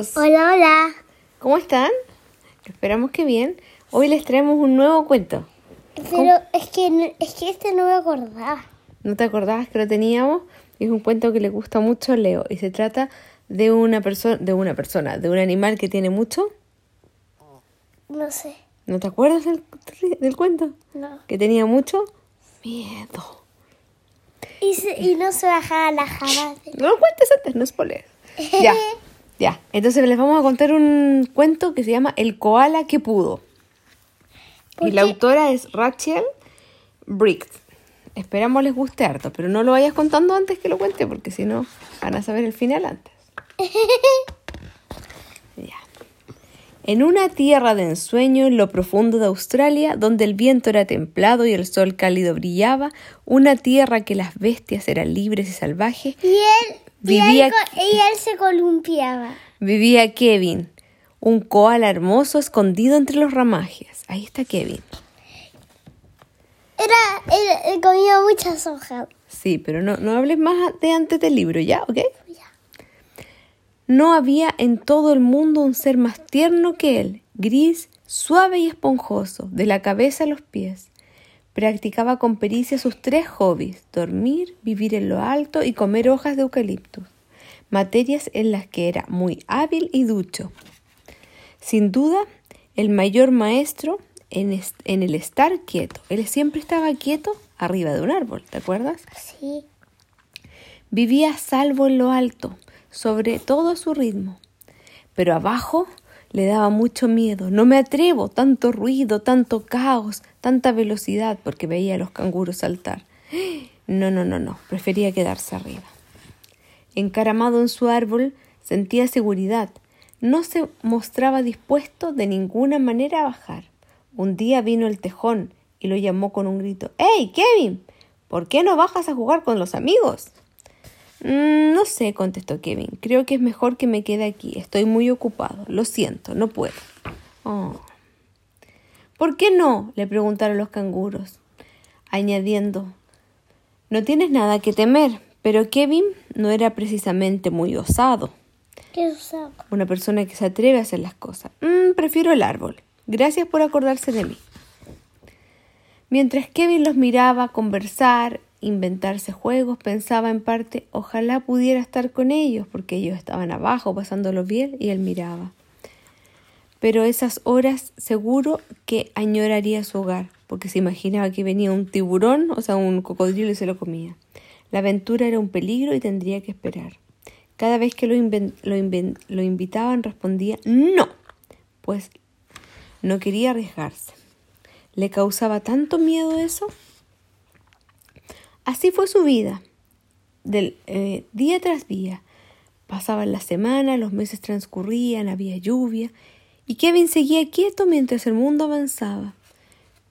amigos. Hola, hola. ¿Cómo están? Esperamos que bien. Hoy les traemos un nuevo cuento. Pero es que, no- es que este no me acordaba. ¿No te acordabas que lo teníamos? Es un cuento que le gusta mucho a Leo y se trata de una persona, de una persona, de un animal que tiene mucho. No sé. ¿No te acuerdas del, del cuento? No. Que tenía mucho miedo. Y, se- y no se bajaba la jabas. No lo cuentes antes, no spoilees. Ya, ya. Entonces les vamos a contar un cuento que se llama El koala que pudo. ¿Por Y la autora es Rachel Briggs. Esperamos les guste harto, pero no lo vayas contando antes que lo cuente, porque si no van a saber el final antes. Ya. En una tierra de ensueño en lo profundo de Australia, donde el viento era templado y el sol cálido brillaba, una tierra que las bestias eran libres y salvajes, Y él, Vivía- y él, y él se columpiaba. vivía Kevin, un koala hermoso escondido entre los ramajes. Ahí está Kevin. Era, él, él comía muchas hojas. Sí, pero no, no hables más de antes del libro, ¿ya? ¿Ok? Ya. No había en todo el mundo un ser más tierno que él, gris, suave y esponjoso, de la cabeza a los pies. Practicaba con pericia sus tres hobbies, dormir, vivir en lo alto y comer hojas de eucaliptus, materias en las que era muy hábil y ducho. Sin duda, el mayor maestro en, el estar quieto. Él siempre estaba quieto arriba de un árbol, ¿te acuerdas? Sí. Vivía salvo en lo alto, sobre todo a su ritmo. Pero abajo le daba mucho miedo. No me atrevo, tanto ruido, tanto caos, tanta velocidad, porque veía a los canguros saltar. No, no, no, no, prefería quedarse arriba. Encaramado en su árbol, sentía seguridad. No se mostraba dispuesto de ninguna manera a bajar. Un día vino el tejón y lo llamó con un grito. ¡Hey, Kevin! ¿Por qué no bajas a jugar con los amigos? "Mm, no sé, contestó Kevin. Creo que es mejor que me quede aquí. Estoy muy ocupado. Lo siento, no puedo. "Oh". ¿Por qué no? le preguntaron los canguros, añadiendo No tienes nada que temer. Pero Kevin no era precisamente muy osado ¿Qué usaba? una persona que se atreve a hacer las cosas. "Mm, prefiero el árbol. Gracias por acordarse de mí. Mientras Kevin los miraba conversar, inventarse juegos, pensaba en parte, ojalá pudiera estar con ellos, porque ellos estaban abajo pasándolo bien y él miraba. Pero esas horas seguro que añoraría su hogar, porque se imaginaba que venía un tiburón, o sea, un cocodrilo y se lo comía. La aventura era un peligro y tendría que esperar. Cada vez que lo, lo lo invitaban respondía no, pues no quería arriesgarse. ¿Le causaba tanto miedo eso? Así fue su vida, del, eh, día tras día. Pasaban las semanas, los meses transcurrían, había lluvia, y Kevin seguía quieto mientras el mundo avanzaba.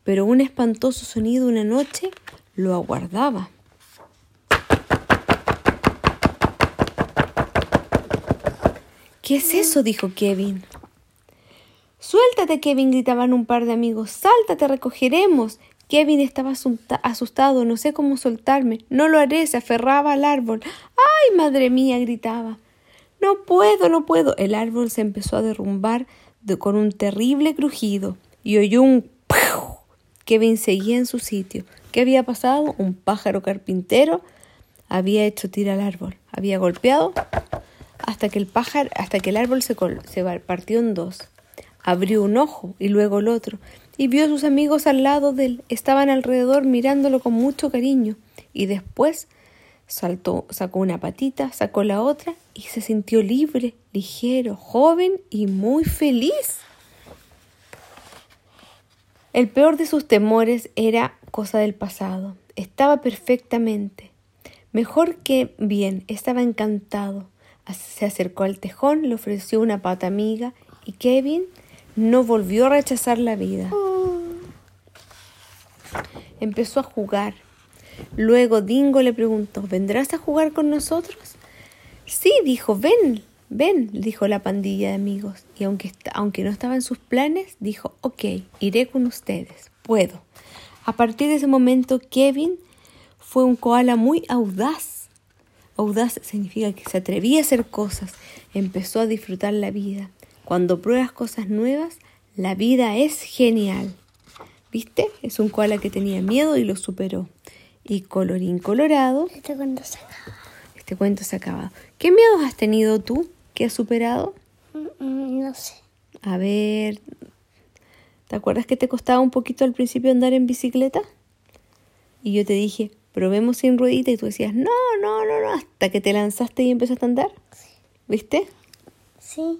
Pero un espantoso sonido una noche lo aguardaba. ¿Qué es eso? dijo Kevin. Suéltate, Kevin, gritaban un par de amigos. Salta, te recogeremos. Kevin estaba asustado, no sé cómo soltarme. No lo haré, se aferraba al árbol. ¡Ay, madre mía! gritaba. No puedo, no puedo. El árbol se empezó a derrumbar de- con un terrible crujido y oyó un ¡piu! Kevin seguía en su sitio. ¿Qué había pasado? Un pájaro carpintero había hecho tira al árbol. Había golpeado hasta que el pájaro, hasta que el árbol se, se partió en dos. Abrió un ojo y luego el otro, y vio a sus amigos al lado de él. Estaban alrededor mirándolo con mucho cariño. Y después saltó, sacó una patita, sacó la otra y se sintió libre, ligero, joven y muy feliz. El peor de sus temores era cosa del pasado. Estaba perfectamente. Mejor que bien, estaba encantado. Se acercó al tejón, le ofreció una pata amiga y Kevin no volvió a rechazar la vida. Empezó a jugar. Luego Dingo le preguntó, ¿vendrás a jugar con nosotros? Sí, dijo, ven, ven, dijo la pandilla de amigos. Y aunque, aunque no estaba en sus planes, dijo, ok, iré con ustedes, puedo. A partir de ese momento, Kevin fue un koala muy audaz. Audaz significa que se atrevía a hacer cosas, empezó a disfrutar la vida. Cuando pruebas cosas nuevas, la vida es genial. ¿Viste? Es un koala que tenía miedo y lo superó. Y colorín colorado, Este cuento se acaba. este cuento se ha acabado. ¿Qué miedos has tenido tú que has superado? Mm, mm, No sé. A ver, ¿te acuerdas que te costaba un poquito al principio andar en bicicleta? Y yo te dije, probemos sin ruedita y tú decías, no, no, no, no, hasta que te lanzaste y empezaste a andar. ¿Viste? Sí.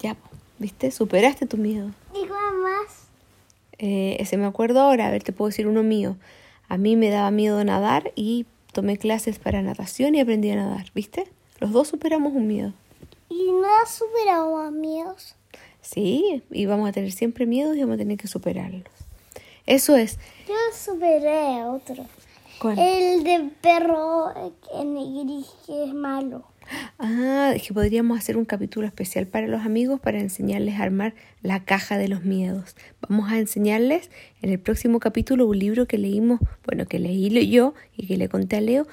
Ya, ¿viste? Superaste tu miedo. Digo más. Eh, ese me acuerdo ahora, a ver, te puedo decir uno mío. A mí me daba miedo nadar y tomé clases para natación y aprendí a nadar, ¿viste? Los dos superamos un miedo. ¿Y no has superado más miedos? Sí, y vamos a tener siempre miedos y vamos a tener que superarlos. Eso es. Yo superé a otro. ¿Cuál? El de perro en gris que es malo. Ah, es que podríamos hacer un capítulo especial para los amigos para enseñarles a armar la caja de los miedos. Vamos a enseñarles en el próximo capítulo un libro que leímos, bueno, que leí yo y que le conté a Leo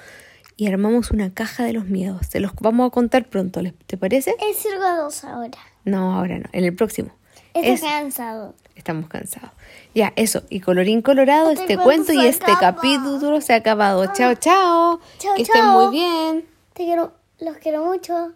y armamos una caja de los miedos. Se los vamos a contar pronto, ¿les- ¿te parece? El circo a dos ahora. No, ahora no, en el próximo. Está Es- cansado. Estamos cansados. Ya, eso. Y colorín colorado, Este este cuento cuento y este acaba. capítulo se ha acabado. Chao, chao. Chao, que estén chao. muy bien. Te quiero, los quiero mucho.